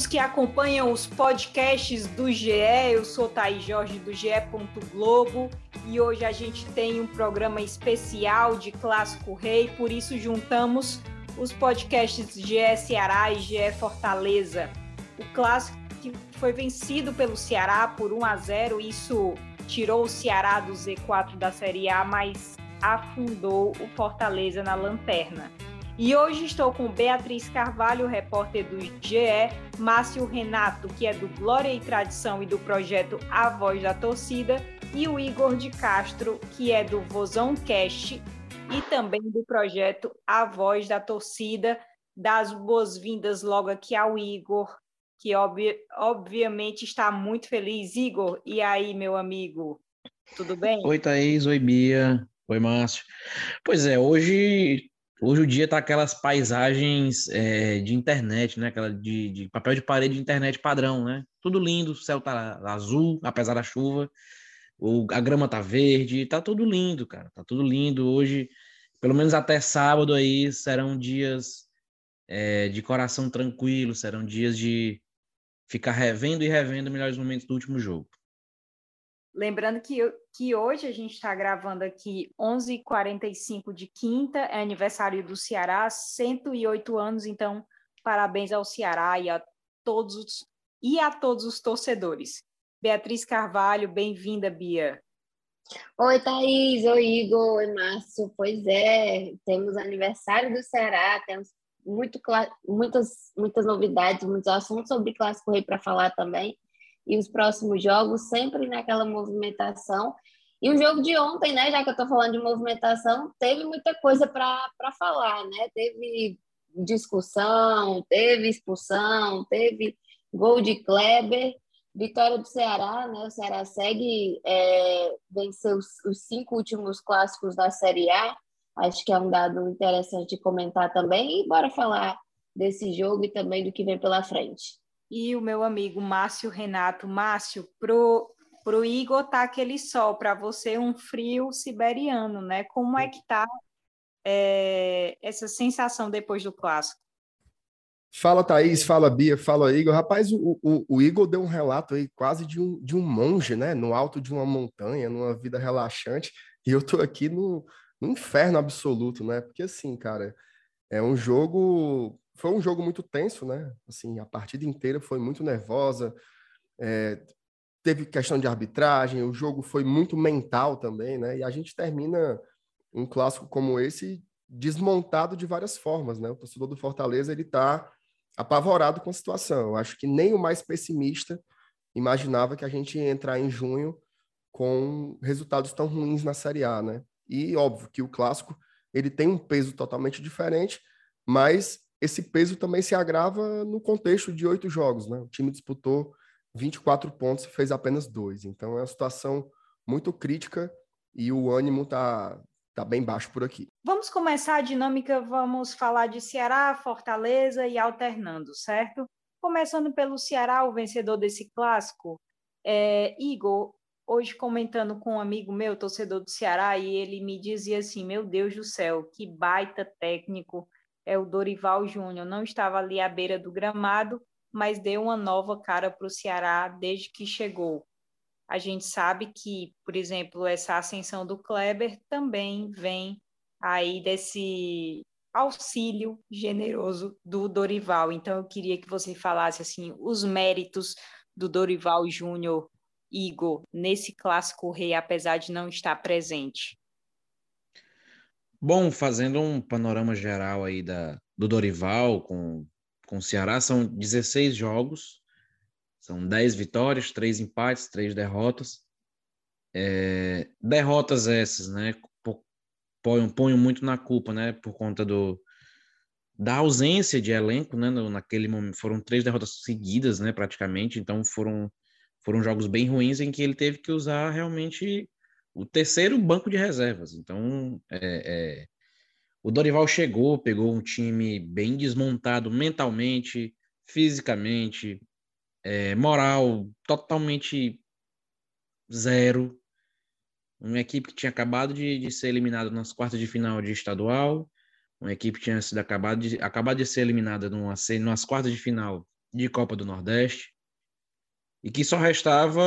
Todos que acompanham os podcasts do GE. Eu sou Thaís Jorge do GE. Globo e hoje a gente tem um programa especial de Clássico Rei, por isso juntamos os podcasts GE Ceará e GE Fortaleza. O clássico que foi vencido pelo Ceará por 1 a 0, isso tirou o Ceará do Z4 da Série A, mas afundou o Fortaleza na lanterna. E hoje estou com Beatriz Carvalho, repórter do GE, Márcio Renato, que é do Glória e Tradição e do projeto A Voz da Torcida, e o Igor de Castro, que é do Vozão Cast e também do projeto A Voz da Torcida. Das boas-vindas logo aqui ao Igor, que obvi obviamente está muito feliz. Igor, e aí, meu amigo? Tudo bem? Oi, Thaís. Oi, Bia. Oi, Márcio. Pois é, hoje, hoje o dia tá aquelas paisagens é, de internet, né? Aquela de, de papel de parede de internet padrão, né? Tudo lindo, o céu tá azul, apesar da chuva o, a grama tá verde, tá tudo lindo, cara, tá tudo lindo. Hoje, pelo menos até sábado aí, serão dias é, de coração tranquilo, serão dias de ficar revendo e revendo melhores momentos do último jogo. Lembrando que, que hoje a gente está gravando aqui 11h45 de quinta, é aniversário do Ceará, 108 anos, então parabéns ao Ceará e a todos os, e a todos os torcedores. Beatriz Carvalho, bem-vinda, Bia. Oi, Thaís, oi, Igor, oi, Márcio. Pois é, temos aniversário do Ceará, temos muito, muitas, muitas novidades, muitos assuntos sobre Clássico Rei para falar também. E os próximos jogos, sempre naquela movimentação. E o jogo de ontem, né, já que eu estou falando de movimentação, teve muita coisa para falar, né? Teve discussão, teve expulsão, teve gol de Kleber Vitória do Ceará, né? O Ceará segue é, vencer os, os, cinco últimos clássicos da Série A. Acho que é um dado interessante de comentar também. E bora falar desse jogo e também do que vem pela frente. E o meu amigo Márcio Renato. Márcio, pro, pro Igor tá aquele sol, para você um frio siberiano, né? Como é que tá é, essa sensação depois do clássico? Fala Thaís, fala Bia, fala Igor. Rapaz, o, o, o, Igor deu um relato aí quase de um, de um monge, né? No alto de uma montanha, numa vida relaxante. E eu tô aqui no, no inferno absoluto, né? Porque assim, cara, é um jogo. Foi um jogo muito tenso, né? Assim, a partida inteira foi muito nervosa. É, teve questão de arbitragem, o jogo foi muito mental também, né? E a gente termina um clássico como esse desmontado de várias formas, né? O torcedor do Fortaleza ele tá apavorado com a situação. Eu acho que nem o mais pessimista imaginava que a gente ia entrar em junho com resultados tão ruins na Série A, né? E óbvio que o clássico ele tem um peso totalmente diferente, mas esse peso também se agrava no contexto de oito jogos, né? O time disputou 24 pontos e fez apenas dois. Então é uma situação muito crítica e o ânimo tá tá bem baixo por aqui. Vamos começar a dinâmica, vamos falar de Ceará, Fortaleza e alternando, certo? Começando pelo Ceará, o vencedor desse clássico, é, Igor, hoje comentando com um amigo meu, torcedor do Ceará, e ele me dizia assim: Meu Deus do céu, que baita técnico é o Dorival Júnior. Não estava ali à beira do gramado, mas deu uma nova cara para o Ceará desde que chegou a gente sabe que, por exemplo, essa ascensão do Kleber também vem aí desse auxílio generoso do Dorival. Então, eu queria que você falasse assim os méritos do Dorival Júnior Igor nesse clássico rei, apesar de não estar presente. Bom, fazendo um panorama geral aí da, do Dorival com, com o Ceará, são 16 jogos, são 10 vitórias, 3 empates, 3 derrotas. É, derrotas essas, né? Ponho, muito na culpa, né? Por conta do, da ausência de elenco, né? Naquele momento foram três derrotas seguidas, né? Praticamente, então foram foram jogos bem ruins em que ele teve que usar realmente o terceiro banco de reservas. Então, é, é, O Dorival chegou, pegou um time bem desmontado mentalmente, fisicamente, é, moral totalmente zero. Uma equipe que tinha acabado de, de ser eliminada nas quartas de final de estadual, uma equipe que tinha sido acabado de, acabado de ser eliminada numa, nas quartas de final de Copa do Nordeste, e que só restava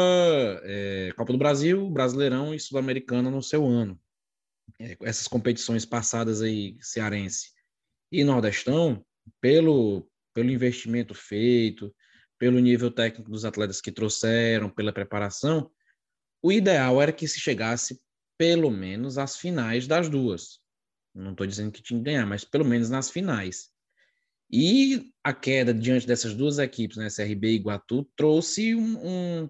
é, Copa do Brasil, Brasileirão e Sul-Americana no seu ano. É, essas competições passadas aí, cearense e nordestão, pelo, pelo investimento feito, pelo nível técnico dos atletas que trouxeram, pela preparação, o ideal era que se chegasse pelo menos às finais das duas. Não estou dizendo que tinha que ganhar, mas pelo menos nas finais. E a queda diante dessas duas equipes, né, CRB e Iguatu, trouxe um, um,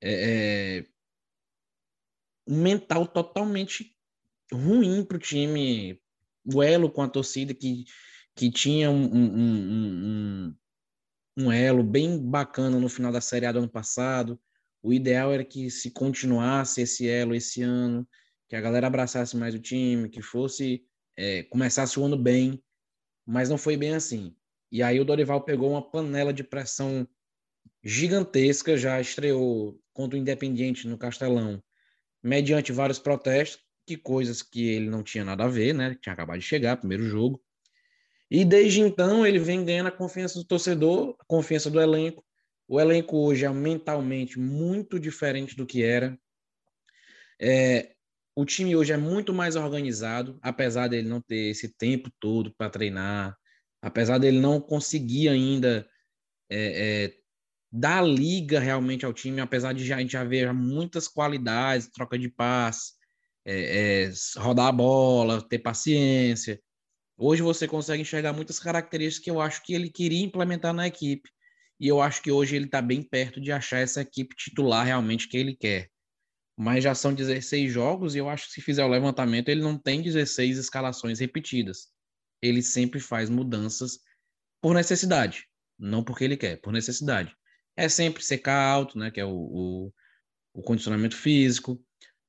é, é um mental totalmente ruim para o time. O elo com a torcida que, que tinha um, um, um, elo bem bacana no final da Série A do ano passado. O ideal era que se continuasse esse elo esse ano, que a galera abraçasse mais o time, que fosse é, começasse o ano bem mas não foi bem assim. E aí o Dorival pegou uma panela de pressão gigantesca, já estreou contra o Independiente no Castelão, mediante vários protestos, que coisas que ele não tinha nada a ver, né? Tinha acabado de chegar, primeiro jogo. E desde então ele vem ganhando a confiança do torcedor, a confiança do elenco. O elenco hoje é mentalmente muito diferente do que era. É, o time hoje é muito mais organizado, apesar dele não ter esse tempo todo para treinar, apesar dele não conseguir ainda é, é, dar liga realmente ao time, apesar de já, a gente já ver muitas qualidades, troca de passe, é, é, rodar a bola, ter paciência. Hoje você consegue enxergar muitas características que eu acho que ele queria implementar na equipe. E eu acho que hoje ele está bem perto de achar essa equipe titular realmente que ele quer mas já são 16 jogos e eu acho que se fizer o levantamento, ele não tem 16 escalações repetidas. Ele sempre faz mudanças por necessidade, não porque ele quer, por necessidade. É sempre secar alto, né, que é o, o, o condicionamento físico,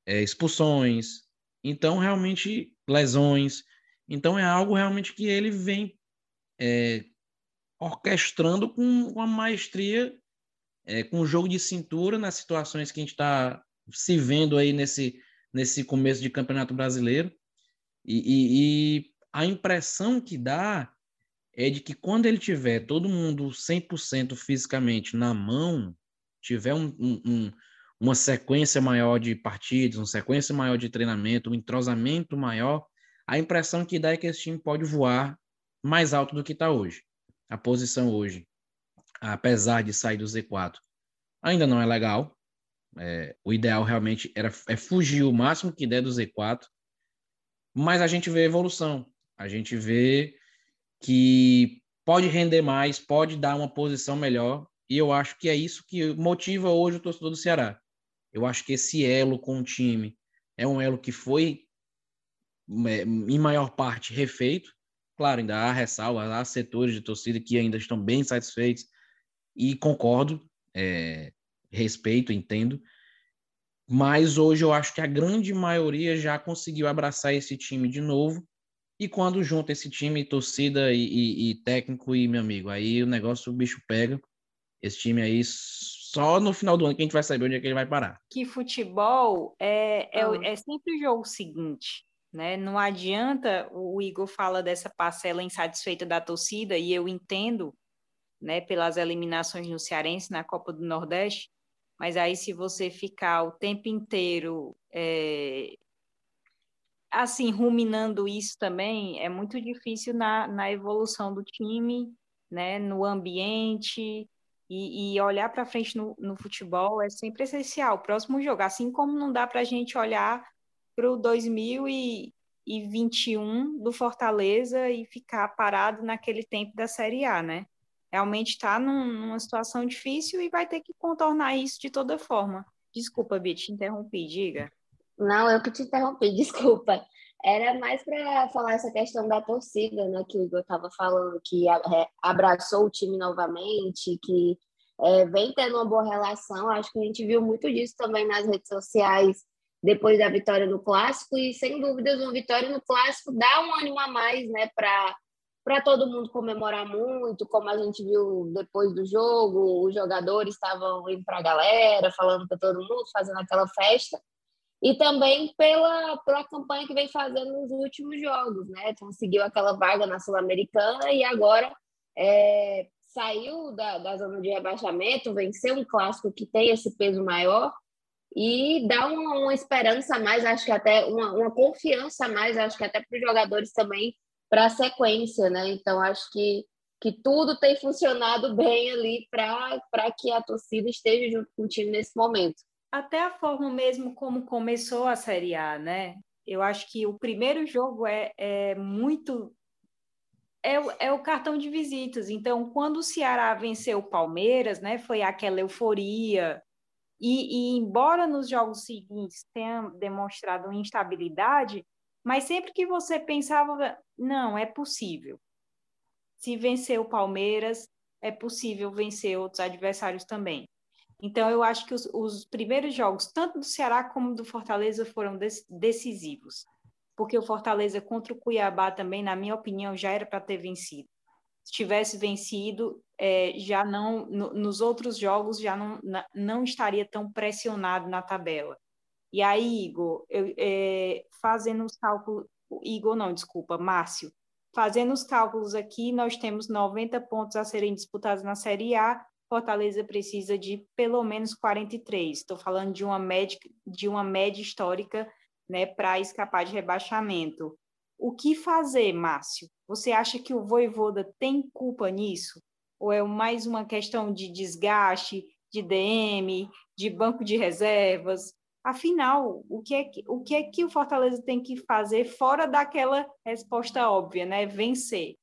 é, expulsões, então realmente lesões. Então é algo realmente que ele vem é, orquestrando com, com a maestria, é, com o jogo de cintura nas situações que a gente está se vendo aí nesse, nesse começo de campeonato brasileiro. E, e, e a impressão que dá é de que quando ele tiver todo mundo 100% fisicamente na mão, tiver um, um, uma sequência maior de partidos, uma sequência maior de treinamento, um entrosamento maior, a impressão que dá é que esse time pode voar mais alto do que está hoje. A posição hoje, apesar de sair do Z4, ainda não é legal, é, o ideal realmente era é fugir o máximo que der do Z4, mas a gente vê evolução. A gente vê que pode render mais, pode dar uma posição melhor, e eu acho que é isso que motiva hoje o torcedor do Ceará. Eu acho que esse elo com o time é um elo que foi, é, em maior parte, refeito. Claro, ainda há ressalvas, há setores de torcida que ainda estão bem satisfeitos, e concordo. É, respeito, entendo. Mas hoje eu acho que a grande maioria já conseguiu abraçar esse time de novo. E quando junta esse time, torcida e, e, e técnico e meu amigo, aí o negócio o bicho pega. Esse time aí, só no final do ano que a gente vai saber onde é que ele vai parar. Que futebol é, é, ah. é sempre o jogo seguinte. Né? Não adianta, o Igor fala dessa parcela insatisfeita da torcida, e eu entendo, né, pelas eliminações no Cearense na Copa do Nordeste, mas aí, se você ficar o tempo inteiro é, assim, ruminando isso também, é muito difícil na, na evolução do time, né, no ambiente, e, e olhar para frente no, no, futebol é sempre essencial. Próximo jogo, assim como não dá para a gente olhar para o 2021 do Fortaleza e ficar parado naquele tempo da Série A, né? Realmente está num, numa situação difícil e vai ter que contornar isso de toda forma. Desculpa, Bia, te interrompi, diga. Não, eu que te interrompi, desculpa. Era mais para falar essa questão da torcida, né, que o Igor estava falando, que é, abraçou o time novamente, que é, vem tendo uma boa relação. Acho que a gente viu muito disso também nas redes sociais, depois da vitória no clássico e sem dúvidas uma vitória no clássico dá um ânimo a mais, né, para para todo mundo comemorar muito, como a gente viu depois do jogo, os jogadores estavam indo para a galera, falando para todo mundo, fazendo aquela festa, e também pela, pela campanha que vem fazendo nos últimos jogos, né? Conseguiu aquela vaga na Sul-Americana e agora é, saiu da, da zona de rebaixamento, venceu um clássico que tem esse peso maior e dá uma, uma esperança a mais, acho que até uma, uma confiança a mais, acho que até para os jogadores também para a sequência, né? Então acho que, que tudo tem funcionado bem ali para que a torcida esteja junto com o time nesse momento. Até a forma mesmo como começou a Série A, né? Eu acho que o primeiro jogo é, é muito é, é, o cartão de visitas. Então, quando o Ceará venceu o Palmeiras, né, foi aquela euforia. E, e, embora nos jogos seguintes tenha demonstrado instabilidade, mas sempre que você pensava, não, é possível. Se vencer o Palmeiras, é possível vencer outros adversários também. Então, eu acho que os, os primeiros jogos, tanto do Ceará como do Fortaleza, foram decisivos porque o Fortaleza contra o Cuiabá também, na minha opinião, já era para ter vencido. Se tivesse vencido, é, já não no, nos outros jogos já não, na, não estaria tão pressionado na tabela. E aí, Igor, eu, é, fazendo os cálculos, Igor não, desculpa, Márcio, fazendo os cálculos aqui, nós temos 90 pontos a serem disputados na Série A, Fortaleza precisa de pelo menos 43. Estou falando de uma média, de uma média histórica né, para escapar de rebaixamento. O que fazer, Márcio? Você acha que o Voivoda tem culpa nisso? Ou é mais uma questão de desgaste, de DM, de banco de reservas? Afinal, o que é que o, que é que o Fortaleza tem que fazer fora daquela resposta óbvia, né? Vencer.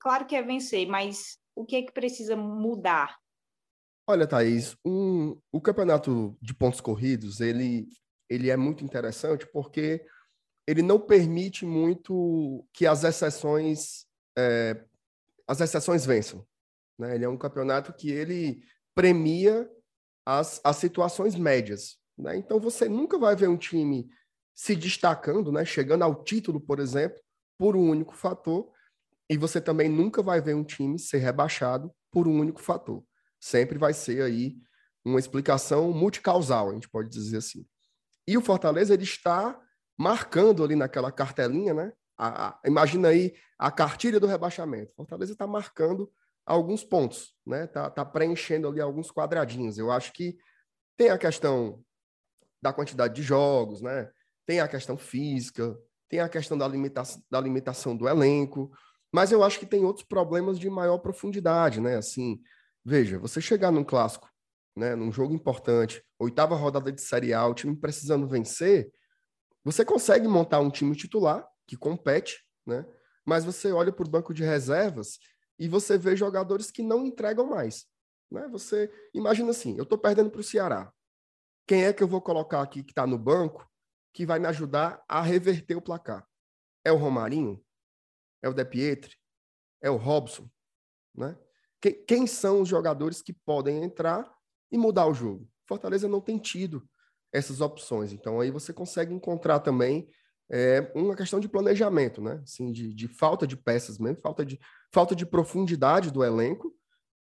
Claro que é vencer, mas o que é que precisa mudar? Olha, Thaís, um, o campeonato de pontos corridos, ele ele é muito interessante porque ele não permite muito que as exceções é, as exceções vençam. Né? Ele é um campeonato que ele premia as, as situações médias. Né? Então você nunca vai ver um time se destacando, né? chegando ao título, por exemplo, por um único fator, e você também nunca vai ver um time ser rebaixado por um único fator. Sempre vai ser aí uma explicação multicausal, a gente pode dizer assim. E o Fortaleza ele está marcando ali naquela cartelinha, né? A, a, imagina aí a cartilha do rebaixamento. Fortaleza está marcando alguns pontos, né? Tá, tá preenchendo ali alguns quadradinhos. Eu acho que tem a questão da quantidade de jogos, né? Tem a questão física, tem a questão da, limita da limitação do elenco, mas eu acho que tem outros problemas de maior profundidade, né? Assim, veja, você chegar num clássico né, num jogo importante, oitava rodada de Série A, o time precisando vencer, você consegue montar um time titular que compete, né? Mas você olha para o banco de reservas e você vê jogadores que não entregam mais, né? Você imagina assim, eu estou perdendo para o Ceará. Quem é que eu vou colocar aqui que está no banco que vai me ajudar a reverter o placar? É o Romarinho? É o De Pietri? É o Robson? Né? Quem são os jogadores que podem entrar e mudar o jogo. Fortaleza não tem tido essas opções. Então aí você consegue encontrar também é, uma questão de planejamento, né? Assim, de, de, falta de peças mesmo, falta de, falta de profundidade do elenco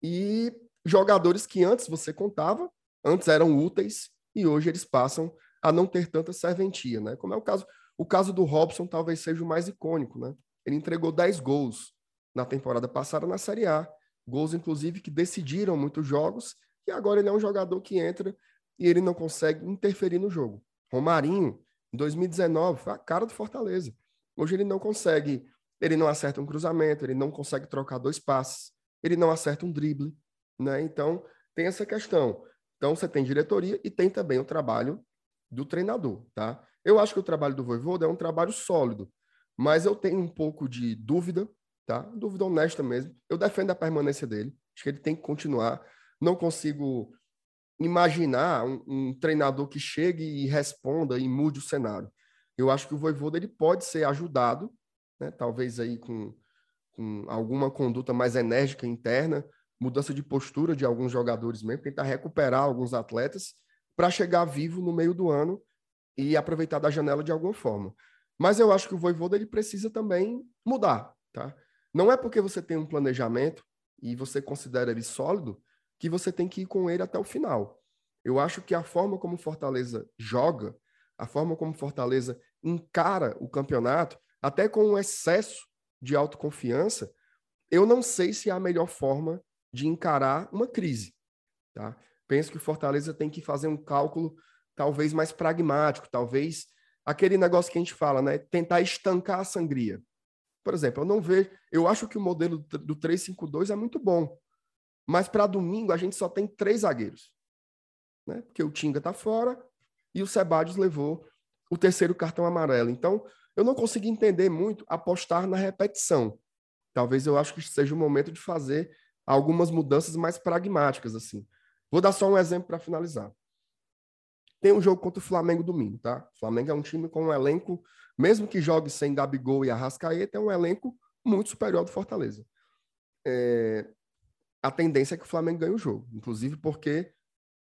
e jogadores que antes você contava, antes eram úteis e hoje eles passam a não ter tanta serventia, né? Como é o caso, o caso do Robson talvez seja o mais icônico, né? Ele entregou 10 gols na temporada passada na Série A, gols inclusive que decidiram muitos jogos e agora ele é um jogador que entra e ele não consegue interferir no jogo. Romarinho, em 2019, foi a cara do Fortaleza. Hoje ele não consegue, ele não acerta um cruzamento, ele não consegue trocar dois passes, ele não acerta um drible, né? Então, tem essa questão. Então, você tem diretoria e tem também o trabalho do treinador, tá? Eu acho que o trabalho do Voivoda é um trabalho sólido, mas eu tenho um pouco de dúvida, tá? Dúvida honesta mesmo. Eu defendo a permanência dele. Acho que ele tem que continuar não consigo imaginar um, um, treinador que chegue e responda e mude o cenário. Eu acho que o Voivoda ele pode ser ajudado, né, talvez aí com, com alguma conduta mais enérgica interna, mudança de postura de alguns jogadores mesmo, tentar recuperar alguns atletas para chegar vivo no meio do ano e aproveitar da janela de alguma forma. Mas eu acho que o Voivoda ele precisa também mudar, tá? Não é porque você tem um planejamento e você considera ele sólido que você tem que ir com ele até o final. Eu acho que a forma como Fortaleza joga, a forma como Fortaleza encara o campeonato, até com um excesso de autoconfiança, eu não sei se é a melhor forma de encarar uma crise. Tá? Penso que o Fortaleza tem que fazer um cálculo talvez mais pragmático, talvez aquele negócio que a gente fala, né? Tentar estancar a sangria. Por exemplo, eu não vejo. Eu acho que o modelo do 352 é muito bom. Mas para domingo a gente só tem três zagueiros. Né? Porque o Tinga está fora e o Sebadios levou o terceiro cartão amarelo. Então, eu não consegui entender muito apostar na repetição. Talvez eu acho que seja o momento de fazer algumas mudanças mais pragmáticas assim. Vou dar só um exemplo para finalizar. Tem um jogo contra o Flamengo domingo, tá? O Flamengo é um time com um elenco, mesmo que jogue sem Gabigol e Arrascaeta, é um elenco muito superior ao do Fortaleza. É... A tendência é que o Flamengo ganhe o jogo, inclusive porque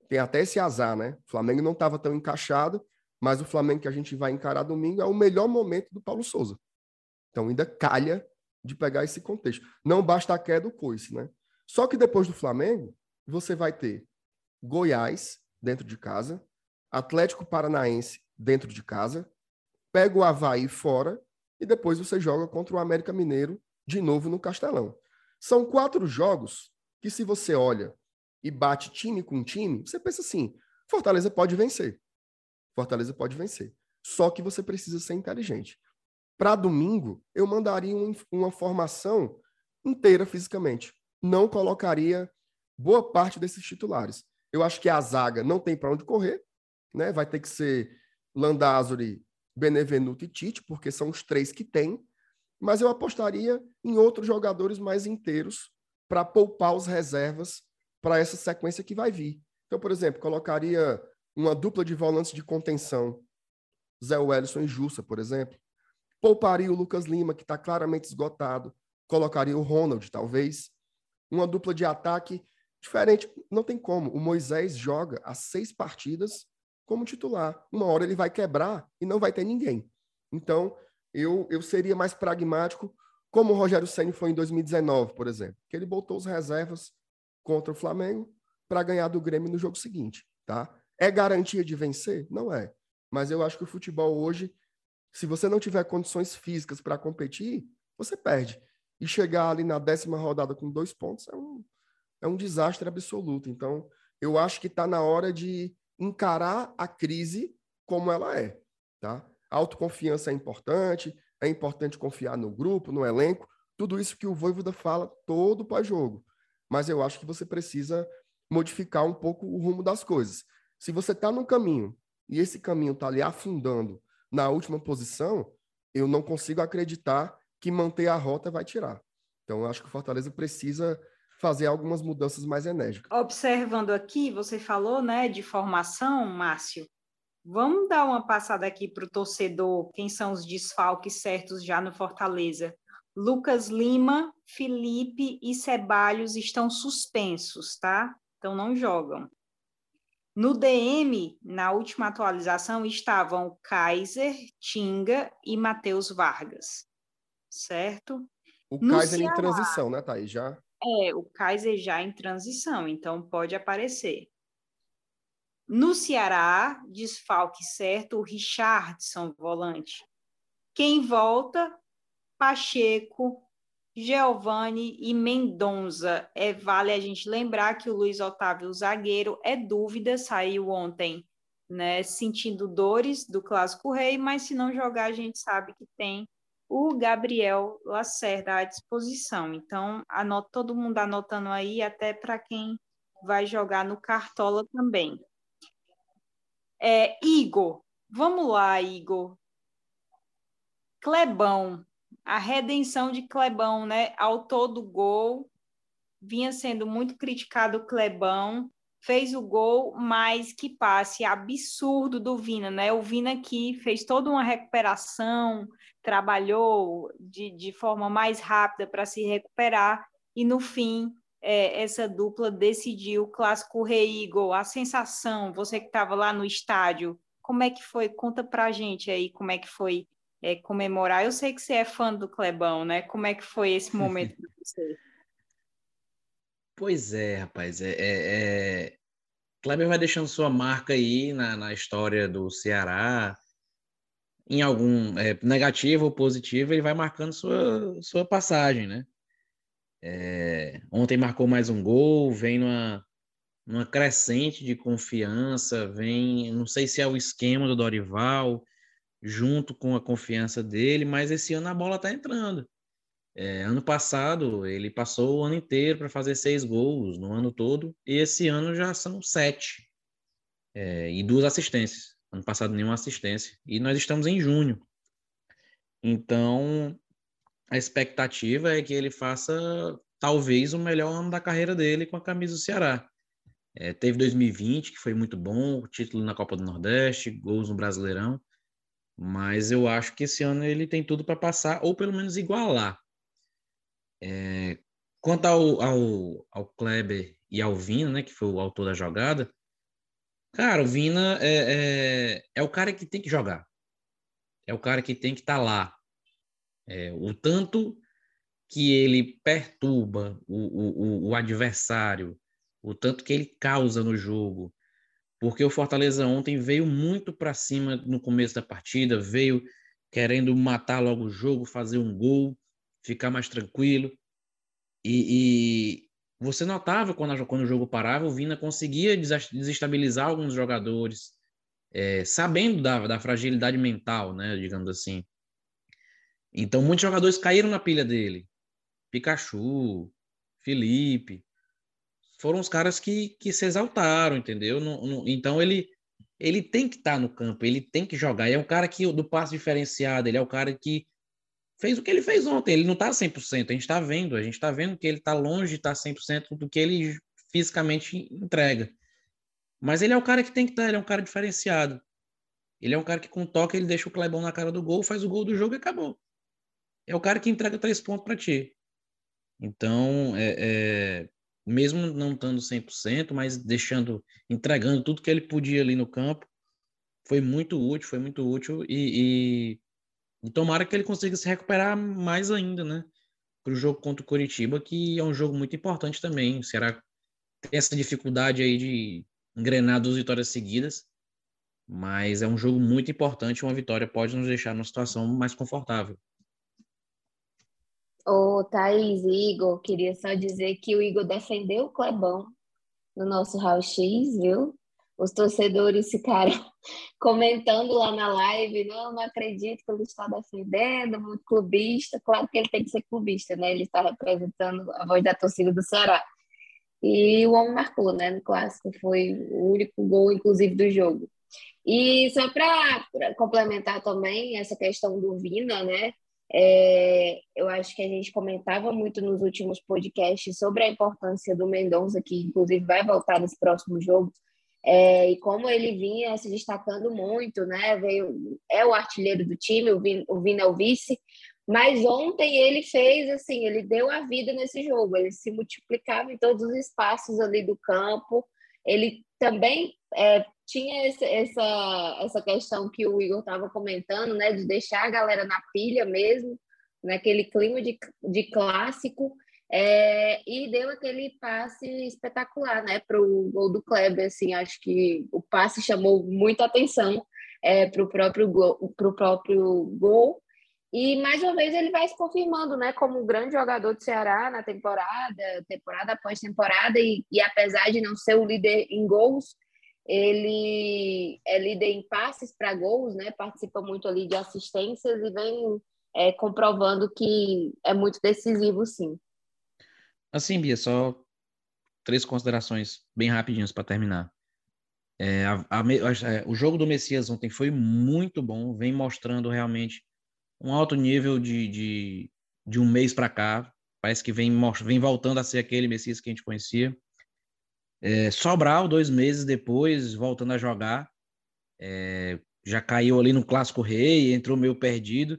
tem até esse azar, né? O Flamengo não estava tão encaixado, mas o Flamengo que a gente vai encarar domingo é o melhor momento do Paulo Souza. Então ainda calha de pegar esse contexto. Não basta a queda do coice, né? Só que depois do Flamengo, você vai ter Goiás dentro de casa, Atlético Paranaense dentro de casa, pega o Havaí fora e depois você joga contra o América Mineiro de novo no Castelão. São quatro jogos que, se você olha e bate time com time, você pensa assim: Fortaleza pode vencer. Fortaleza pode vencer. Só que você precisa ser inteligente. Para domingo, eu mandaria um, uma formação inteira fisicamente. Não colocaria boa parte desses titulares. Eu acho que a zaga não tem para onde correr né? Vai ter que ser Landázuri, Benevenuto e Tite, porque são os três que tem. Mas eu apostaria em outros jogadores mais inteiros para poupar os reservas para essa sequência que vai vir. Então, por exemplo, colocaria uma dupla de volantes de contenção, Zé Wellison e Jussa, por exemplo. Pouparia o Lucas Lima, que está claramente esgotado. Colocaria o Ronald, talvez. Uma dupla de ataque diferente. Não tem como. O Moisés joga as seis partidas como titular. Uma hora ele vai quebrar e não vai ter ninguém. Então, eu, eu seria mais pragmático, como o Rogério Senna foi em 2019, por exemplo, que ele botou os reservas contra o Flamengo para ganhar do Grêmio no jogo seguinte, tá? É garantia de vencer? Não é. Mas eu acho que o futebol hoje, se você não tiver condições físicas para competir, você perde. E chegar ali na décima rodada com dois pontos é um, é um desastre absoluto. Então, eu acho que está na hora de encarar a crise como ela é, tá? A autoconfiança é importante, é importante confiar no grupo, no elenco, tudo isso que o Voivoda fala todo pós-jogo. Mas eu acho que você precisa modificar um pouco o rumo das coisas. Se você está no caminho e esse caminho está ali afundando na última posição, eu não consigo acreditar que manter a rota vai tirar. Então, eu acho que o Fortaleza precisa fazer algumas mudanças mais enérgicas. Observando aqui, você falou né, de formação, Márcio. Vamos dar uma passada aqui para o torcedor, quem são os desfalques certos já no Fortaleza. Lucas Lima, Felipe e Ceballos estão suspensos, tá? Então não jogam. No DM, na última atualização, estavam Kaiser, Tinga e Matheus Vargas, certo? O no Kaiser Ceará, em transição, né, Thaís? Já é, o Kaiser já em transição, então pode aparecer. No Ceará, desfalque certo, o Richardson, volante. Quem volta? Pacheco, Giovanni e Mendonça. É, vale a gente lembrar que o Luiz Otávio, o zagueiro, é dúvida, saiu ontem, né, sentindo dores do Clássico Rei, mas se não jogar, a gente sabe que tem o Gabriel Lacerda à disposição. Então, anota, todo mundo anotando aí, até para quem vai jogar no Cartola também. É, Igor, vamos lá, Igor. Clebão, a redenção de Clebão, né? Autor do gol, vinha sendo muito criticado o Clebão, fez o gol, mas que passe absurdo do Vina, né? O Vina que fez toda uma recuperação, trabalhou de, de forma mais rápida para se recuperar e no fim é, essa dupla decidiu o clássico Rei Igor, a sensação, você que estava lá no estádio, Como é que foi? Conta pra gente aí como é que foi é, comemorar. Eu sei que você é fã do Clebão, né? Como é que foi esse momento para você? Pois é, rapaz. É, é, é... Kleber vai deixando sua marca aí na, na história do Ceará. Em algum é, negativo ou positivo, ele vai marcando sua, sua passagem, né? É, ontem marcou mais um gol, vem numa, numa crescente de confiança, vem, não sei se é o esquema do Dorival, junto com a confiança dele, mas esse ano a bola está entrando. É, ano passado ele passou o ano inteiro para fazer seis gols no ano todo, e esse ano já são sete é, e duas assistências. Ano passado nenhuma assistência e nós estamos em junho. Então a expectativa é que ele faça talvez o melhor ano da carreira dele com a camisa do Ceará. É, teve 2020 que foi muito bom, título na Copa do Nordeste, gols no Brasileirão. Mas eu acho que esse ano ele tem tudo para passar, ou pelo menos igualar. É, quanto ao, ao, ao Kleber e ao Vina, né, que foi o autor da jogada, cara, o Vina é, é, é o cara que tem que jogar. É o cara que tem que estar tá lá. É, o tanto que ele perturba o, o, o adversário, o tanto que ele causa no jogo, porque o Fortaleza ontem veio muito para cima no começo da partida, veio querendo matar logo o jogo, fazer um gol, ficar mais tranquilo. E, e você notava quando, quando o jogo parava, o Vina conseguia desestabilizar alguns jogadores, é, sabendo da, da fragilidade mental, né, digamos assim. Então, muitos jogadores caíram na pilha dele. Pikachu, Felipe, foram os caras que, que se exaltaram, entendeu? No, no, então ele ele tem que estar tá no campo, ele tem que jogar. E é um cara que do passo diferenciado, ele é o cara que fez o que ele fez ontem. Ele não está 100%, a gente está vendo, a gente está vendo que ele está longe de estar tá 100% do que ele fisicamente entrega. Mas ele é o cara que tem que estar, tá, ele é um cara diferenciado. Ele é um cara que com toque ele deixa o Clebão na cara do gol, faz o gol do jogo e acabou. É o cara que entrega três pontos para ti. Então, é, é, mesmo não estando 100%, mas deixando, entregando tudo que ele podia ali no campo, foi muito útil, foi muito útil e, e, e tomara que ele consiga se recuperar mais ainda, né? Para o jogo contra o Curitiba, que é um jogo muito importante também. Será tem essa dificuldade aí de engrenar duas vitórias seguidas, mas é um jogo muito importante. Uma vitória pode nos deixar numa situação mais confortável. Ô, Thaís, Igor, queria só dizer que o Igor defendeu o Clebão no nosso raio-x, viu? Os torcedores ficaram comentando lá na live, não, não acredito que ele está defendendo, muito clubista. Claro que ele tem que ser clubista, né? Ele está representando a voz da torcida do Ceará. E o homem marcou, né, no clássico, foi o único gol, inclusive, do jogo. E só para complementar também essa questão do Vina, né? É, eu acho que a gente comentava muito nos últimos podcasts sobre a importância do Mendonça, que inclusive vai voltar nesse próximo jogo, é, e como ele vinha se destacando muito, né? Veio, é o artilheiro do time, o Vina, o Vina é o vice, mas ontem ele fez assim, ele deu a vida nesse jogo, ele se multiplicava em todos os espaços ali do campo, ele também é, tinha esse, essa, essa questão que o Igor estava comentando, né, de deixar a galera na pilha mesmo, naquele clima de, de clássico, é, e deu aquele passe espetacular, né, para o gol do Kleber, assim, acho que o passe chamou muita atenção é, para o próprio gol, pro próprio gol, e mais uma vez ele vai se confirmando, né, como um grande jogador do Ceará na temporada, temporada após temporada, e, e apesar de não ser o líder em gols, ele é líder em passes para gols, né? Participa muito ali de assistências e vem é, comprovando que é muito decisivo, sim. Assim, Bia, só três considerações bem rapidinhas para terminar. É, a, a, a, o jogo do Messias ontem foi muito bom, vem mostrando realmente um alto nível de, de, de um mês para cá. Parece que vem, vem voltando a ser aquele Messias que a gente conhecia. É, Sobral, dois meses depois, voltando a jogar, é, já caiu ali no Clássico Rei, entrou meio perdido,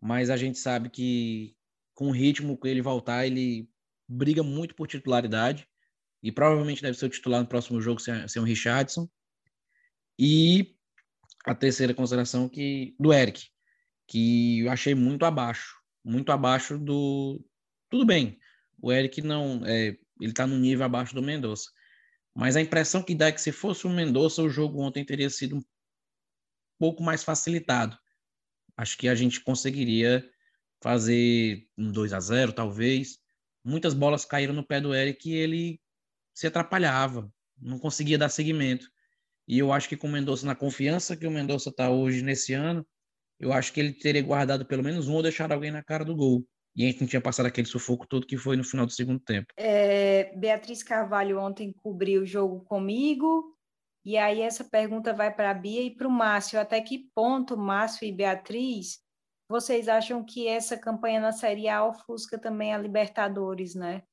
mas a gente sabe que com o ritmo que ele voltar, ele briga muito por titularidade e provavelmente deve ser o titular no próximo jogo ser, um Richardson. E a terceira consideração que do Eric, que eu achei muito abaixo, muito abaixo do. Tudo bem, o Eric não. É, ele está no nível abaixo do Mendonça. Mas a impressão que dá é que se fosse o Mendonça, o jogo ontem teria sido um pouco mais facilitado. Acho que a gente conseguiria fazer um 2 a 0 talvez. Muitas bolas caíram no pé do Eric e ele se atrapalhava, não conseguia dar seguimento. E eu acho que com o Mendonça, na confiança que o Mendonça está hoje nesse ano, eu acho que ele teria guardado pelo menos um ou deixado alguém na cara do gol. E a gente não tinha passado aquele sufoco todo que foi no final do segundo tempo. É, Beatriz Carvalho ontem cobriu o jogo comigo. E aí essa pergunta vai para a Bia e para o Márcio. Até que ponto, Márcio e Beatriz, vocês acham que essa campanha na Série A ofusca também a Libertadores, né?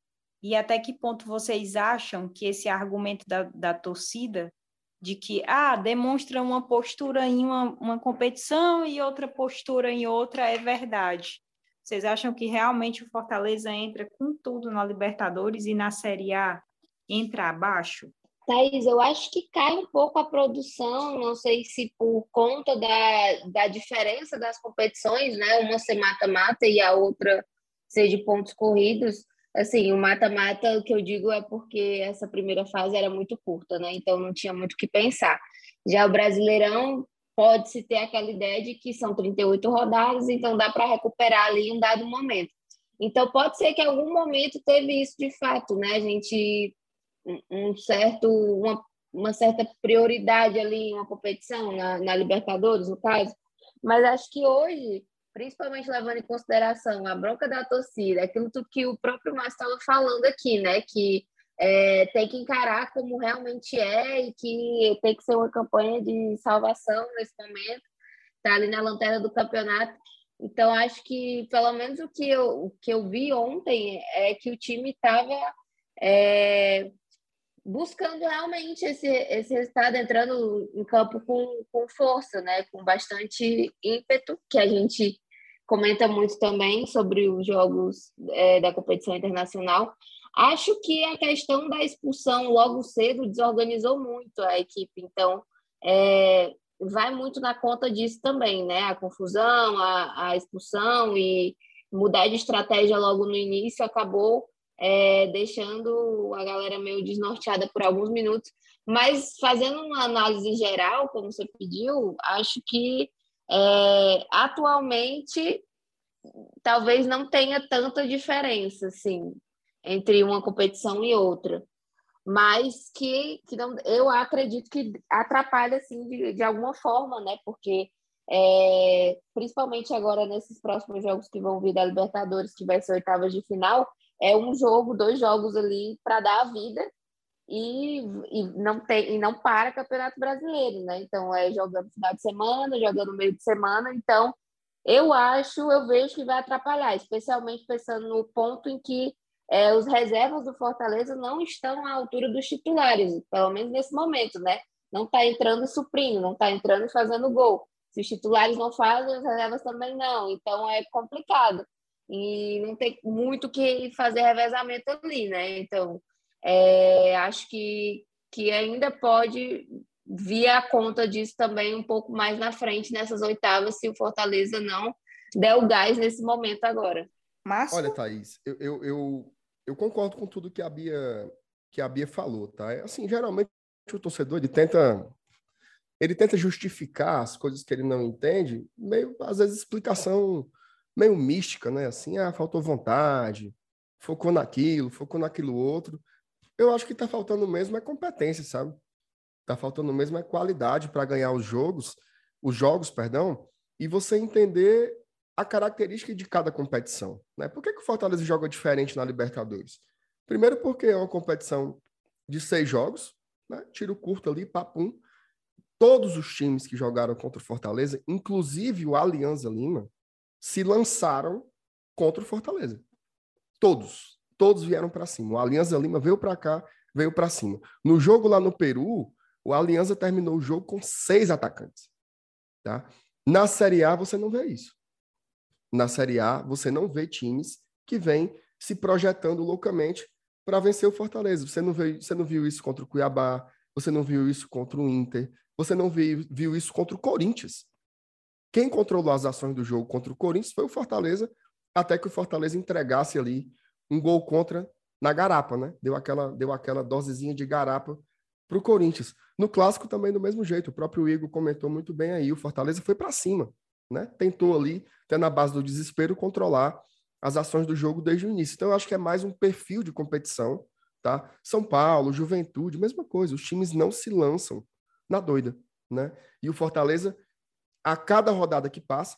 E até que ponto vocês acham que esse argumento da, da torcida de que ah, demonstra uma postura em uma, uma competição e outra postura em outra é verdade? Vocês acham que realmente o Fortaleza entra com tudo na Libertadores e na Série A entra abaixo? Thaís, eu acho que cai um pouco a produção, não sei se por conta da, da diferença das competições, né? Uma ser mata-mata e a outra ser de pontos corridos. Assim, o mata-mata, o que eu digo é porque essa primeira fase era muito curta, né? Então não tinha muito o que pensar. Já o Brasileirão pode-se ter aquela ideia de que são 38 rodadas, então dá para recuperar ali em um dado momento. Então, pode ser que em algum momento teve isso de fato, né? A gente, um certo, uma, uma certa prioridade ali uma competição, na, na Libertadores, no caso. Mas acho que hoje, principalmente levando em consideração a bronca da torcida, aquilo que o próprio Márcio estava falando aqui, né? Que é, tem que encarar como realmente é e que tem que ser uma campanha de salvação nesse momento, tá ali na lanterna do campeonato. Então, acho que, pelo menos o que eu, o que eu vi ontem é que o time estava é, buscando realmente esse, esse resultado, entrando em campo com, com força, né? com bastante ímpeto, que a gente comenta muito também sobre os jogos é, da competição internacional. Acho que a questão da expulsão logo cedo desorganizou muito a equipe, então é, vai muito na conta disso também, né? A confusão, a, a expulsão e mudar de estratégia logo no início acabou é, deixando a galera meio desnorteada por alguns minutos. Mas fazendo uma análise geral, como você pediu, acho que é, atualmente talvez não tenha tanta diferença, assim entre uma competição e outra. Mas que, que não, eu acredito que atrapalha, assim, de, de alguma forma, né? Porque, é, principalmente agora nesses próximos jogos que vão vir da Libertadores, que vai ser oitavas de final, é um jogo, dois jogos ali para dar a vida e, e, não tem e não para Campeonato Brasileiro, né? Então é jogando final de semana, jogando meio de semana, então eu acho, eu vejo que vai atrapalhar, especialmente pensando no ponto em que é, os reservas do Fortaleza não estão à altura dos titulares, pelo menos nesse momento, né? Não está entrando e suprindo, não está entrando e fazendo gol. Se os titulares não fazem, as reservas também não. Então é complicado. E não tem muito que fazer revezamento ali, né? Então, é, acho que, que ainda pode vir a conta disso também um pouco mais na frente nessas oitavas, se o Fortaleza não der o gás nesse momento agora. Márcio? Olha, Thaís, eu, eu, eu, eu concordo com tudo que a Bia que a Bia falou, tá? É assim, geralmente o torcedor ele tenta ele tenta justificar as coisas que ele não entende, meio às vezes explicação meio mística, né? Assim, ah, faltou vontade, focou naquilo, focou naquilo outro. Eu acho que tá faltando mesmo é competência, sabe? Tá faltando mesmo é qualidade para ganhar os jogos, os jogos, perdão, e você entender a característica de cada competição. Né? Por que, que o Fortaleza joga diferente na Libertadores? Primeiro, porque é uma competição de seis jogos, né? tiro curto ali, papum. Todos os times que jogaram contra o Fortaleza, inclusive o Alianza Lima, se lançaram contra o Fortaleza. Todos. Todos vieram para cima. O Alianza Lima veio para cá, veio para cima. No jogo lá no Peru, o Alianza terminou o jogo com seis atacantes. Tá? Na Série A, você não vê isso na Série A, você não vê times que vêm se projetando loucamente para vencer o Fortaleza. Você não, viu, você não viu isso contra o Cuiabá, você não viu isso contra o Inter, você não viu, viu isso contra o Corinthians. Quem controlou as ações do jogo contra o Corinthians foi o Fortaleza, até que o Fortaleza entregasse ali um gol contra na garapa, né? Deu aquela, deu aquela dosezinha de garapa para o Corinthians. No clássico também do mesmo jeito. O próprio Igor comentou muito bem aí. O Fortaleza foi para cima, né? Tentou ali, até na base do desespero, controlar as ações do jogo desde o início. Então eu acho que é mais um perfil de competição, tá? São Paulo, Juventude, mesma coisa. Os times não se lançam na doida, né? E o Fortaleza, a cada rodada que passa,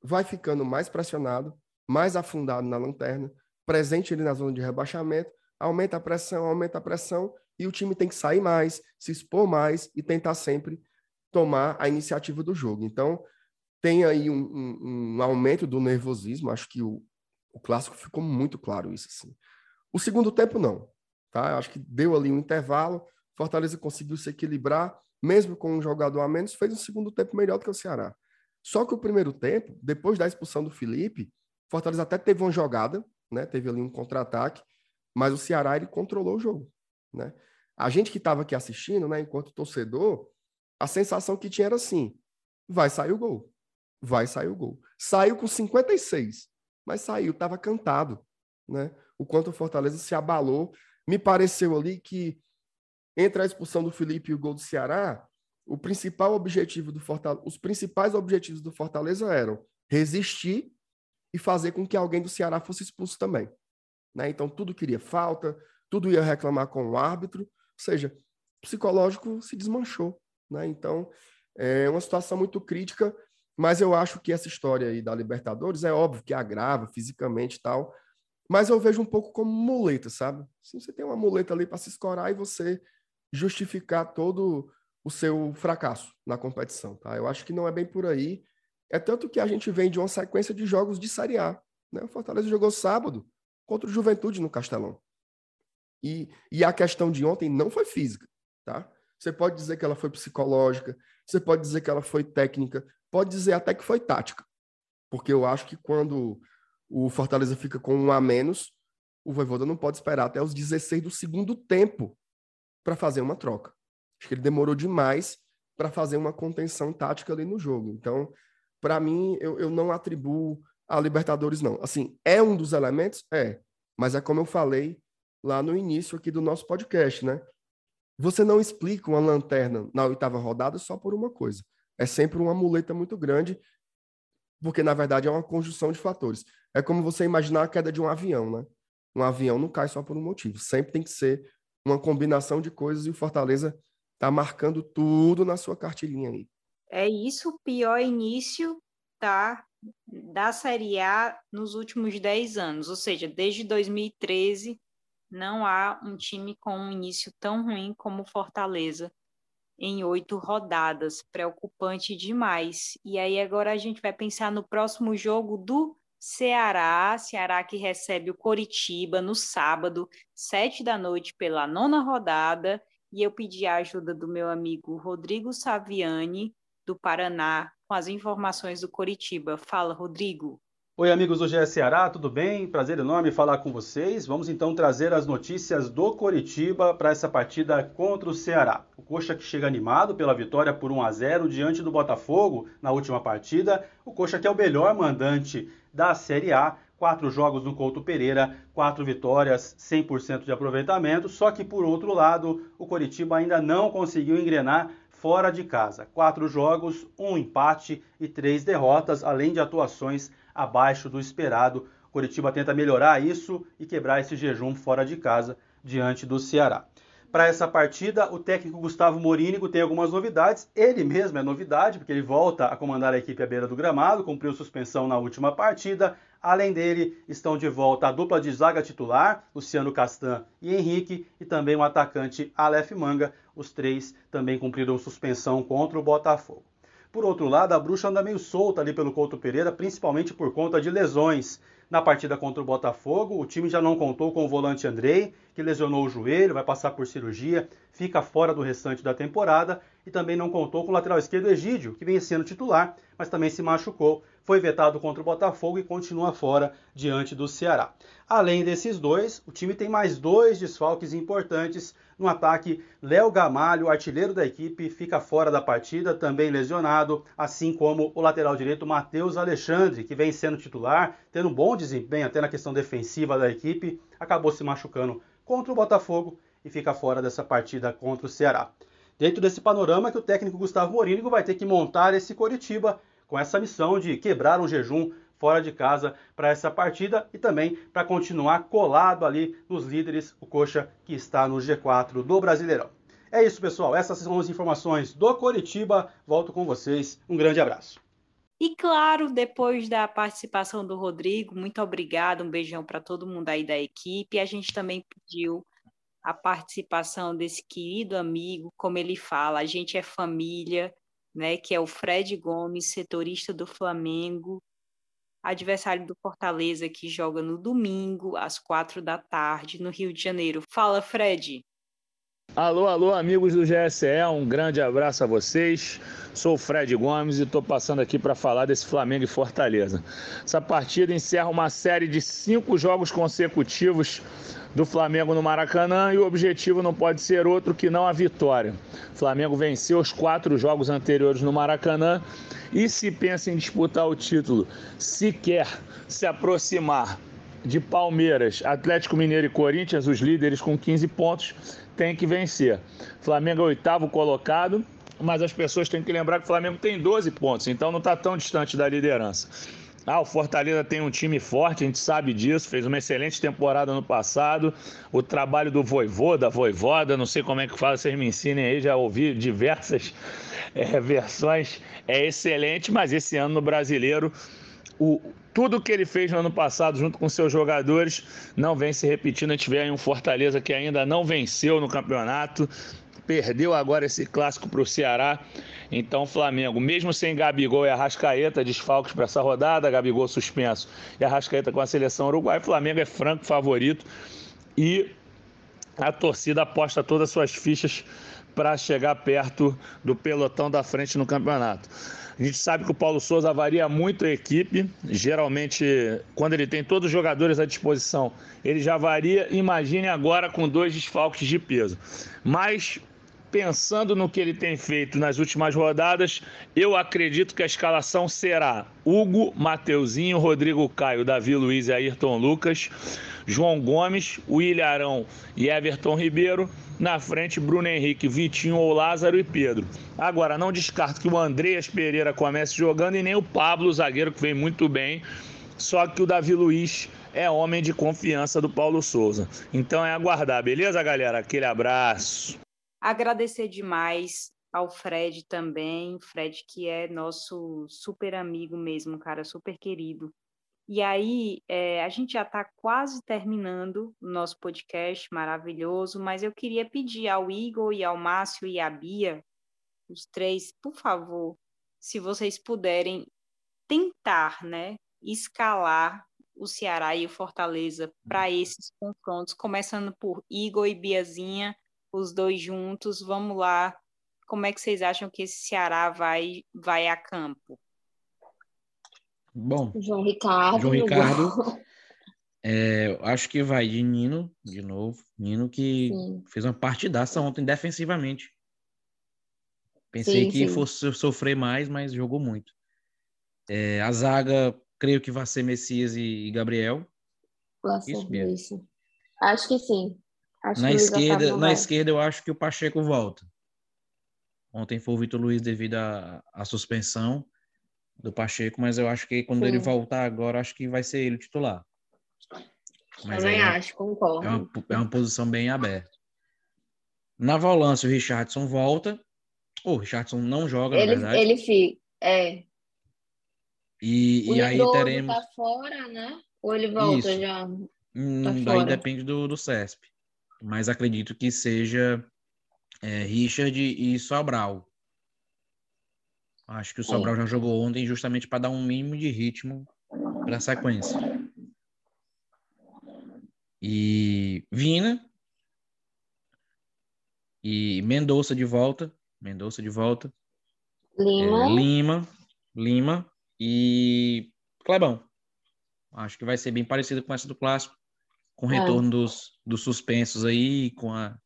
vai ficando mais pressionado, mais afundado na lanterna, presente ali na zona de rebaixamento, aumenta a pressão, aumenta a pressão, e o time tem que sair mais, se expor mais e tentar sempre tomar a iniciativa do jogo. Então, tem aí um, um, um aumento do nervosismo, acho que o, o clássico ficou muito claro isso. Assim. O segundo tempo, não. Tá? Acho que deu ali um intervalo, Fortaleza conseguiu se equilibrar, mesmo com um jogador a menos, fez um segundo tempo melhor do que o Ceará. Só que o primeiro tempo, depois da expulsão do Felipe, Fortaleza até teve uma jogada, né? Teve ali um contra-ataque, mas o Ceará ele controlou o jogo, né? A gente que estava aqui assistindo, né, enquanto torcedor, a sensação que tinha era assim: vai sair o gol. Vai sair o gol. Saiu com 56, mas saiu, estava cantado, né? O quanto o Fortaleza se abalou. Me pareceu ali que entre a expulsão do Felipe e o gol do Ceará, o principal objetivo do Fortaleza, os principais objetivos do Fortaleza eram resistir e fazer com que alguém do Ceará fosse expulso também. Né? Então, tudo queria falta, tudo ia reclamar com o árbitro, ou seja, o psicológico se desmanchou. Né? Então, é uma situação muito crítica, mas eu acho que essa história aí da Libertadores é óbvio que agrava fisicamente e tal, mas eu vejo um pouco como muleta, sabe? Se você tem uma muleta ali para se escorar e você justificar todo o seu fracasso na competição, tá? Eu acho que não é bem por aí. É tanto que a gente vem de uma sequência de jogos de Série A. Né? O Fortaleza jogou sábado contra o Juventude no Castelão. E, e a questão de ontem não foi física. Tá? Você pode dizer que ela foi psicológica, você pode dizer que ela foi técnica, pode dizer até que foi tática. Porque eu acho que quando o Fortaleza fica com um a menos, o Voivoda não pode esperar até os 16 do segundo tempo para fazer uma troca. Acho que ele demorou demais para fazer uma contenção tática ali no jogo. Então, para mim, eu, eu não atribuo a Libertadores, não. Assim, é um dos elementos? É. Mas é como eu falei lá no início aqui do nosso podcast, né? Você não explica uma lanterna na oitava rodada só por uma coisa. É sempre uma muleta muito grande, porque na verdade é uma conjunção de fatores. É como você imaginar a queda de um avião, né? Um avião não cai só por um motivo. Sempre tem que ser uma combinação de coisas e o Fortaleza está marcando tudo na sua cartilhinha aí. É isso o pior início tá, da Série A nos últimos 10 anos, ou seja, desde 2013 não há um time com um início tão ruim como Fortaleza em oito rodadas, preocupante demais. E aí agora a gente vai pensar no próximo jogo do Ceará, Ceará que recebe o Coritiba no sábado, sete da noite pela nona rodada, e eu pedi a ajuda do meu amigo Rodrigo Saviani, do Paraná com as informações do Coritiba. Fala, Rodrigo. Oi, amigos do GE Ceará, tudo bem? Prazer enorme falar com vocês. Vamos então trazer as notícias do Coritiba para essa partida contra o Ceará. O Coxa que chega animado pela vitória por 1 a 0 diante do Botafogo na última partida. O Coxa que é o melhor mandante da Série A. Quatro jogos no Couto Pereira, quatro vitórias, 100% de aproveitamento. Só que, por outro lado, o Coritiba ainda não conseguiu engrenar fora de casa. Quatro jogos, um empate e três derrotas, além de atuações abaixo do esperado. Curitiba tenta melhorar isso e quebrar esse jejum fora de casa diante do Ceará. Para essa partida, o técnico Gustavo Morínigo tem algumas novidades. Ele mesmo é novidade, porque ele volta a comandar a equipe à beira do gramado, cumpriu suspensão na última partida, Além dele, estão de volta a dupla de zaga titular, Luciano Castan e Henrique, e também o atacante Aleph Manga. Os três também cumpriram suspensão contra o Botafogo. Por outro lado, a bruxa anda meio solta ali pelo Couto Pereira, principalmente por conta de lesões. Na partida contra o Botafogo, o time já não contou com o volante Andrei, que lesionou o joelho, vai passar por cirurgia, fica fora do restante da temporada. E também não contou com o lateral esquerdo Egídio, que vem sendo titular, mas também se machucou, foi vetado contra o Botafogo e continua fora diante do Ceará. Além desses dois, o time tem mais dois desfalques importantes no ataque. Léo Gamalho, artilheiro da equipe, fica fora da partida, também lesionado, assim como o lateral direito Matheus Alexandre, que vem sendo titular, tendo um bom desempenho até na questão defensiva da equipe, acabou se machucando contra o Botafogo e fica fora dessa partida contra o Ceará. Dentro desse panorama que o técnico Gustavo Morínigo vai ter que montar esse Coritiba com essa missão de quebrar um jejum fora de casa para essa partida e também para continuar colado ali nos líderes, o Coxa que está no G4 do Brasileirão. É isso, pessoal. Essas são as informações do Coritiba. Volto com vocês. Um grande abraço. E claro, depois da participação do Rodrigo, muito obrigado, um beijão para todo mundo aí da equipe. A gente também pediu a participação desse querido amigo, como ele fala, a gente é família, né, que é o Fred Gomes, setorista do Flamengo, adversário do Fortaleza, que joga no domingo, às quatro da tarde, no Rio de Janeiro. Fala, Fred. Alô, alô, amigos do GSE, um grande abraço a vocês. Sou o Fred Gomes e estou passando aqui para falar desse Flamengo e Fortaleza. Essa partida encerra uma série de cinco jogos consecutivos do Flamengo no Maracanã e o objetivo não pode ser outro que não a vitória. O Flamengo venceu os quatro jogos anteriores no Maracanã e se pensa em disputar o título, se quer se aproximar de Palmeiras, Atlético Mineiro e Corinthians, os líderes com 15 pontos, tem que vencer. Flamengo é oitavo colocado, mas as pessoas têm que lembrar que o Flamengo tem 12 pontos, então não está tão distante da liderança. Ah, o Fortaleza tem um time forte, a gente sabe disso, fez uma excelente temporada no passado. O trabalho do Voivô, da Voivoda, não sei como é que fala, vocês me ensinem aí, já ouvi diversas é, versões, é excelente, mas esse ano no brasileiro, o, tudo que ele fez no ano passado junto com seus jogadores não vem se repetindo. A gente vê aí um Fortaleza que ainda não venceu no campeonato, perdeu agora esse clássico para o Ceará. Então, o Flamengo, mesmo sem Gabigol e Arrascaeta, desfalques para essa rodada, Gabigol suspenso e Arrascaeta com a seleção uruguaia, o Flamengo é franco favorito e a torcida aposta todas as suas fichas para chegar perto do pelotão da frente no campeonato. A gente sabe que o Paulo Souza varia muito a equipe. Geralmente, quando ele tem todos os jogadores à disposição, ele já varia. Imagine agora com dois desfalques de peso. Mas pensando no que ele tem feito nas últimas rodadas, eu acredito que a escalação será Hugo, Mateuzinho, Rodrigo Caio, Davi Luiz e Ayrton Lucas, João Gomes, William Arão e Everton Ribeiro. Na frente, Bruno Henrique, Vitinho ou Lázaro e Pedro. Agora, não descarto que o Andreas Pereira comece jogando e nem o Pablo, zagueiro, que vem muito bem. Só que o Davi Luiz é homem de confiança do Paulo Souza. Então é aguardar, beleza, galera? Aquele abraço. Agradecer demais ao Fred também, Fred que é nosso super amigo mesmo, cara, super querido. E aí, é, a gente já está quase terminando o nosso podcast maravilhoso, mas eu queria pedir ao Igor e ao Márcio e à Bia, os três, por favor, se vocês puderem tentar, né, escalar o Ceará e o Fortaleza para esses confrontos, começando por Igor e Biazinha, os dois juntos. Vamos lá. Como é que vocês acham que esse Ceará vai, vai a campo? Bom, João Ricardo. João Ricardo. É, acho que vai de Nino, de novo. Nino que sim. fez uma partidaça ontem defensivamente. Pensei sim, que sim. fosse sofrer mais, mas jogou muito. É, a zaga, creio que vai ser Messias e Gabriel. Ser isso mesmo. Isso. Acho que sim. Acho na esquerda, na esquerda eu acho que o Pacheco volta. Ontem foi o Vitor Luiz devido à suspensão do Pacheco, mas eu acho que quando Sim. ele voltar agora, acho que vai ser ele o titular. Mas Também é acho, concordo. É uma, é uma posição bem aberta. Na volância, o Richardson volta. O Richardson não joga, ele, na verdade. Ele fica, é. E, o e aí teremos... tá fora, né? Ou ele volta Isso. já? Hum, tá daí depende do, do CESP mas acredito que seja é, Richard e Sobral. Acho que o Sobral já jogou ontem justamente para dar um mínimo de ritmo para a sequência. E Vina e Mendonça de volta. Mendonça de volta. Lima. É, Lima. Lima e Clebão. Acho que vai ser bem parecido com essa do clássico, com o É. retorno dos, dos suspensos aí com a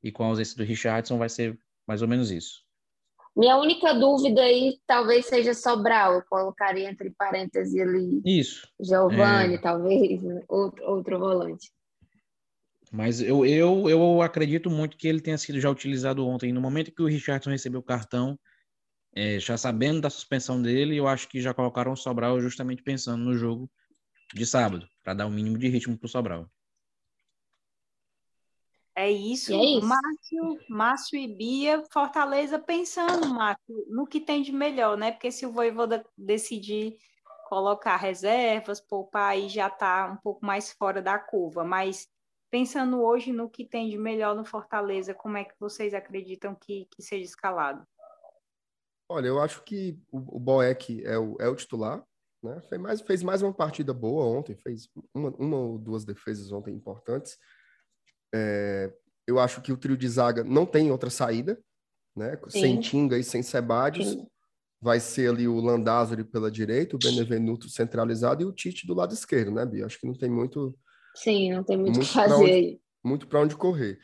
e com a ausência do Richardson vai ser mais ou menos isso. Minha única dúvida aí talvez seja Sobral. Eu colocaria entre parênteses ali Isso. Giovanni, É. talvez, outro, outro volante. Mas eu, eu, eu acredito muito que ele tenha sido já utilizado ontem. No momento que o Richardson recebeu o cartão, é, já sabendo da suspensão dele, eu acho que já colocaram o Sobral justamente pensando no jogo de sábado, para dar o mínimo de ritmo para o Sobral. É isso, E é isso. Márcio, Márcio e Bia, Fortaleza pensando, Márcio, no que tem de melhor, né? Porque se o Voivoda decidir colocar reservas, poupar, aí já está um pouco mais fora da curva. Mas pensando hoje no que tem de melhor no Fortaleza, como é que vocês acreditam que, que seja escalado? Olha, eu acho que o, o Boeck é o, é o titular, né? Fez mais, fez mais uma partida boa ontem, fez uma, uma ou duas defesas ontem importantes. É, eu acho que o trio de zaga não tem outra saída, né? Sem Sim. Tinga e sem Sebadios. Sim. Vai ser ali o Landázuri pela direita, o Benevenuto centralizado e o Tite do lado esquerdo, né, Bia? Acho que não tem muito, Sim, não tem muito o que fazer onde- aí. muito para onde correr.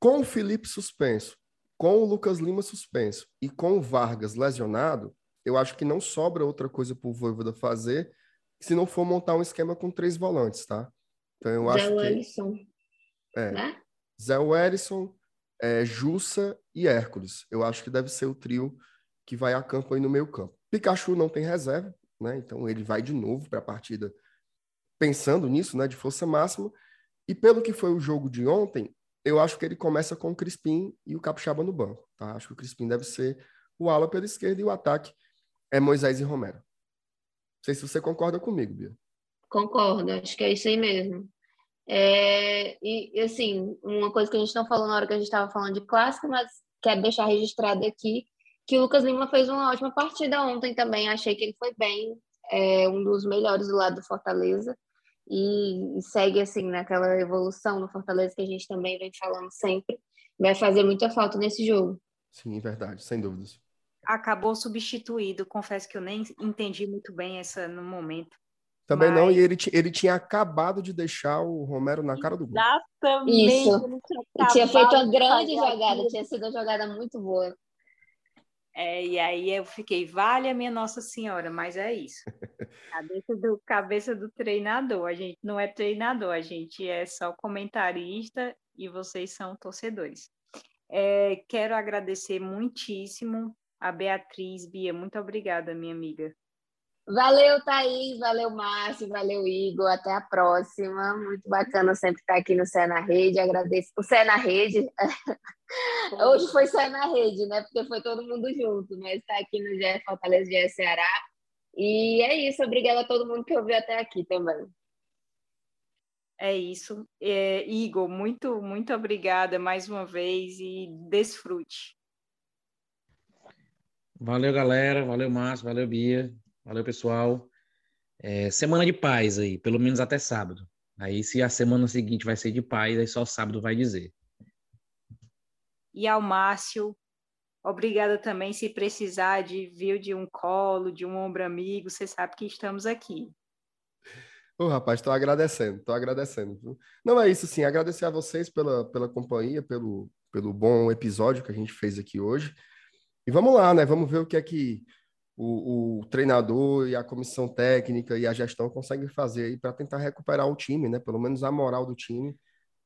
Com o Felipe suspenso, com o Lucas Lima suspenso e com o Vargas lesionado, eu acho que não sobra outra coisa para o Voivoda fazer se não for montar um esquema com três volantes, tá? Então eu acho Zé que Wellison, é, né? Zé Wellison, é, Jussa e Hércules. Eu acho que deve ser o trio que vai a campo aí no meio campo. Pikachu não tem reserva, né? Então ele vai de novo para a partida pensando nisso, né? De força máxima. E pelo que foi o jogo de ontem, eu acho que ele começa com o Crispim e o Capixaba no banco, tá? Acho que o Crispim deve ser o ala pela esquerda e o ataque é Moisés e Romero. Não sei se você concorda comigo, Bia. Concordo, acho que é isso aí mesmo. É, e, assim, uma coisa que a gente não falou na hora que a gente estava falando de clássico, mas quero deixar registrado aqui que o Lucas Lima fez uma ótima partida ontem também. Achei que ele foi bem, é um dos melhores do lado do Fortaleza e, e segue assim naquela evolução do Fortaleza que a gente também vem falando sempre. Vai fazer muita falta nesse jogo. Sim, verdade, sem dúvidas. Acabou substituído, confesso que eu nem entendi muito bem essa no momento. Também não, Mas- e ele, ele tinha acabado de deixar o Romero na cara do gol. Exatamente. Isso. E tinha feito uma grande jogada, tinha sido uma jogada muito boa. É, e aí eu fiquei, vale a minha Nossa Senhora, mas é isso. Cabeça do, cabeça do treinador. A gente não é treinador, a gente é só comentarista e vocês são torcedores. É, quero agradecer muitíssimo a Beatriz, Bia, muito obrigada, minha amiga. Valeu, Thaís, valeu, Márcio, valeu, Igor. Até a próxima. Muito bacana sempre estar aqui no Cé na Rede. Agradeço. O Cé na Rede. Hoje foi Cé na Rede, né? Porque foi todo mundo junto, mas está aqui no GE Fortaleza GE Ceará. E é isso. Obrigada a todo mundo que ouviu até aqui também. É isso. É, Igor, muito, muito obrigada mais uma vez e desfrute. Valeu, galera. Valeu, Márcio. Valeu, Bia. Valeu, pessoal. É, semana de paz aí, pelo menos até sábado. Aí, se a semana seguinte vai ser de paz, aí só sábado vai dizer. E ao Márcio, obrigada também. Se precisar de viu de um colo, de um ombro amigo, você sabe que estamos aqui. Ô, rapaz, estou agradecendo, estou agradecendo. Não é isso, sim. Agradecer a vocês pela, pela companhia, pelo, pelo bom episódio que a gente fez aqui hoje. E vamos lá, né? Vamos ver o que é que o, o treinador e a comissão técnica e a gestão conseguem fazer aí para tentar recuperar o time, né? Pelo menos a moral do time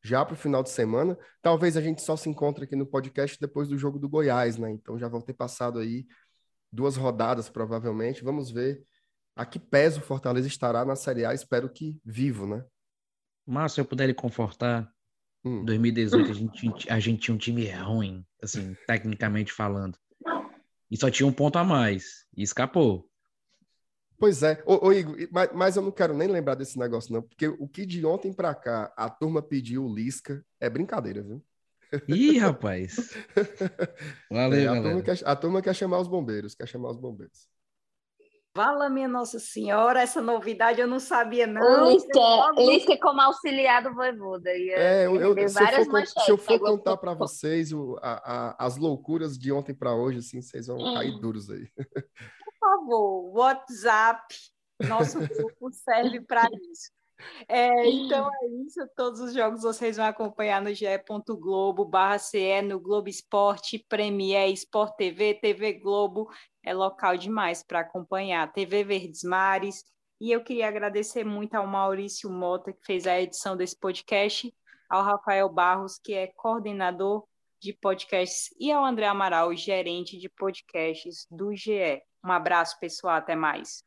já para o final de semana. Talvez a gente só se encontre aqui no podcast depois do jogo do Goiás, né? Então já vão ter passado aí duas rodadas, provavelmente. Vamos ver a que pés o Fortaleza estará na Série A. Espero que vivo, né? Márcio, se eu puder lhe confortar, Hum. em 2018 a gente, a gente tinha um time ruim, assim, tecnicamente falando. E só tinha um ponto a mais. E escapou. Pois é. Ô, ô, Igor, mas, mas eu não quero nem lembrar desse negócio, não, porque o que de ontem para cá a turma pediu o Lisca é brincadeira, viu? Ih, rapaz. Valeu, É, a, galera. turma quer, a turma quer chamar os bombeiros, quer chamar os bombeiros. Vala minha Nossa Senhora, essa novidade eu não sabia, não. O Lisca. Lisca como auxiliar do Voivoda. É, eu, eu, se, eu for, se eu for contar para vocês o, a, a, as loucuras de ontem para hoje, assim, vocês vão cair hum. duros aí. Por favor, WhatsApp, nosso grupo serve para isso. É, então é isso. Todos os jogos vocês vão acompanhar no ge.globo barra CE, no Globo Esporte, Premier, Sport TV, TV Globo. É local demais para acompanhar. TV Verdes Mares. E eu queria agradecer muito ao Maurício Mota, que fez a edição desse podcast, ao Rafael Barros, que é coordenador de podcasts, e ao André Amaral, gerente de podcasts do GE. Um abraço, pessoal. Até mais.